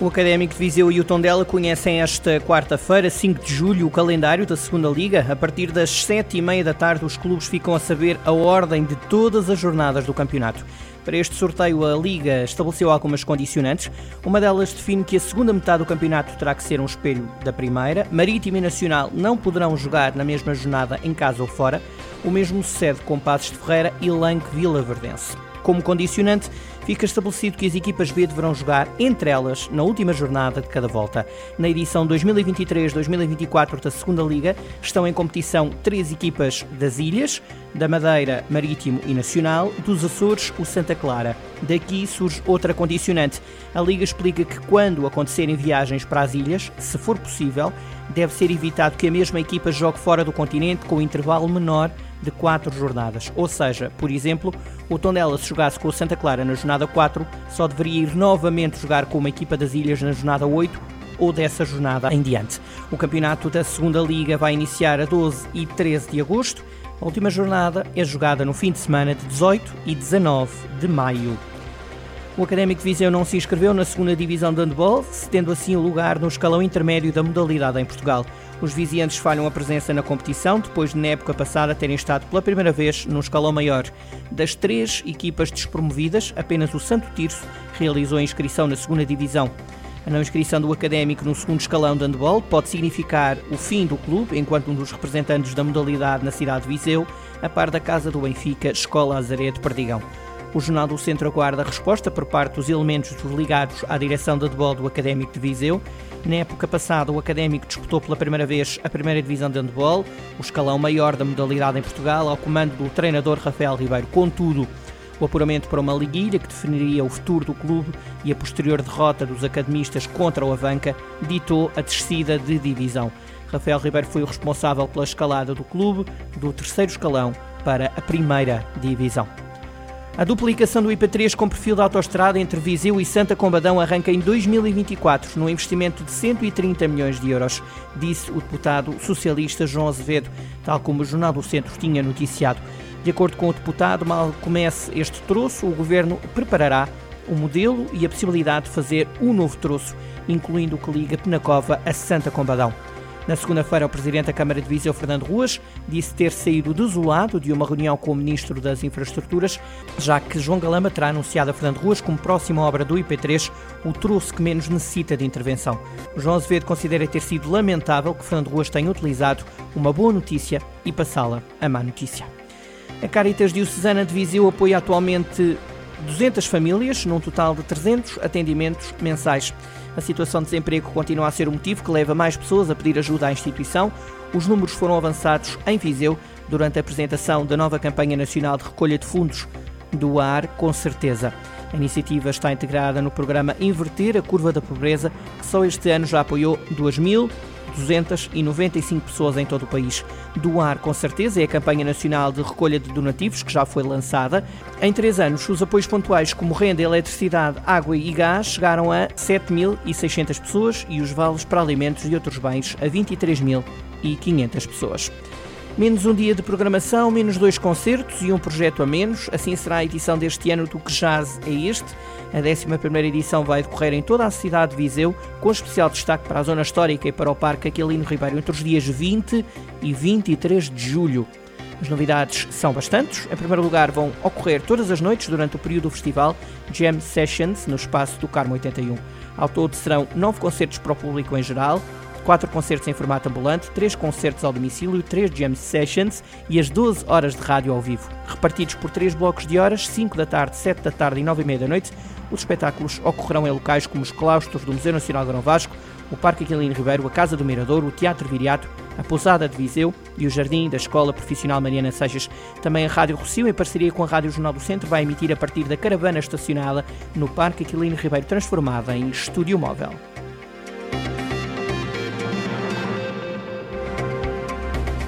O Académico de Viseu e o Tondela conhecem esta quarta-feira, 5 de julho, o calendário da Segunda Liga. A partir das 7 e meia da tarde, os clubes ficam a saber a ordem de todas as jornadas do campeonato. Para este sorteio, a Liga estabeleceu algumas condicionantes. Uma delas define que a segunda metade do campeonato terá que ser um espelho da primeira. Marítimo e Nacional não poderão jogar na mesma jornada em casa ou fora. O mesmo sucede com Passos de Ferreira e Lanque Vila Verdense. Como condicionante, fica estabelecido que as equipas B deverão jogar entre elas na última jornada de cada volta. Na edição 2023-2024 da Segunda Liga estão em competição três equipas das Ilhas, da Madeira, Marítimo e Nacional, dos Açores, o Santa Clara. Daqui surge outra condicionante. A Liga explica que quando acontecerem viagens para as ilhas, se for possível, deve ser evitado que a mesma equipa jogue fora do continente com intervalo menor de quatro jornadas. Ou seja, por exemplo, o Tondela, se jogasse com o Santa Clara na jornada 4, só deveria ir novamente jogar com uma equipa das Ilhas na jornada 8 ou dessa jornada em diante. O campeonato da Segunda Liga vai iniciar a 12 e 13 de agosto. A última jornada é jogada no fim de semana de 18 e 19 de maio. O Académico Viseu não se inscreveu na segunda divisão de handball, tendo assim lugar no escalão intermédio da modalidade em Portugal. Os viziantes falham a presença na competição, depois de na época passada terem estado pela primeira vez no escalão maior. Das três equipas despromovidas, apenas o Santo Tirso realizou a inscrição na segunda divisão. A não inscrição do Académico no segundo escalão de handball pode significar o fim do clube, enquanto um dos representantes da modalidade na cidade de Viseu, a par da casa do Benfica, Escola Azaré de Perdigão. O Jornal do Centro aguarda a resposta por parte dos elementos ligados à direção de handball do Académico de Viseu. Na época passada, o Académico disputou pela primeira vez a primeira divisão de handball, o escalão maior da modalidade em Portugal, ao comando do treinador Rafael Ribeiro. Contudo, o apuramento para uma liguilha que definiria o futuro do clube e a posterior derrota dos academistas contra o Avanca ditou a descida de divisão. Rafael Ribeiro foi o responsável pela escalada do clube do terceiro escalão para a primeira divisão. A duplicação do IP3 com perfil de autoestrada entre Viseu e Santa Combadão arranca em 2024, num investimento de 130 milhões de euros, disse o deputado socialista João Azevedo, tal como o Jornal do Centro tinha noticiado. De acordo com o deputado, mal comece este troço, o governo preparará o modelo e a possibilidade de fazer um novo troço, incluindo o que liga Penacova a Santa Combadão. Na segunda-feira, o presidente da Câmara de Viseu, Fernando Ruas, disse ter saído desolado de uma reunião com o ministro das Infraestruturas, já que João Galamba terá anunciado a Fernando Ruas como próxima obra do IP3 o troço que menos necessita de intervenção. João Azevedo considera ter sido lamentável que Fernando Ruas tenha utilizado uma boa notícia e passá-la a má notícia. A Caritas Diocesana de Viseu apoia atualmente 200 famílias, num total de 300 atendimentos mensais. A situação de desemprego continua a ser o motivo que leva mais pessoas a pedir ajuda à instituição. Os números foram avançados em Viseu durante a apresentação da nova campanha nacional de recolha de fundos do AR, com certeza. A iniciativa está integrada no programa Inverter a Curva da Pobreza, que só este ano já apoiou 2.000 295 pessoas em todo o país. Doar, com certeza, é a campanha nacional de recolha de donativos que já foi lançada. Em três anos, os apoios pontuais como renda, eletricidade, água e gás chegaram a 7.600 pessoas e os vales para alimentos e outros bens a 23.500 pessoas. Menos um dia de programação, menos dois concertos e um projeto a menos. Assim será a edição deste ano do Que Jazz é Este. A 11 edição vai decorrer em toda a cidade de Viseu, com especial destaque para a zona histórica e para o Parque Aquilino Ribeiro, entre os dias 20 e 23 de julho. As novidades são bastantes. Em primeiro lugar, vão ocorrer todas as noites durante o período do festival Jam Sessions no espaço do Carmo 81. Ao todo serão nove concertos para o público em geral, quatro concertos em formato ambulante, três concertos ao domicílio, três jam sessions e as 12 horas de rádio ao vivo. Repartidos por três blocos de horas, 5 da tarde, 7 da tarde e 9 e meia da noite, os espetáculos ocorrerão em locais como os claustros do Museu Nacional de Vasco, o Parque Aquilino Ribeiro, a Casa do Mirador, o Teatro Viriato, a Pousada de Viseu e o Jardim da Escola Profissional Mariana Seixas. Também a Rádio Rocio, em parceria com a Rádio Jornal do Centro, vai emitir a partir da caravana estacionada no Parque Aquilino Ribeiro, transformada em estúdio móvel.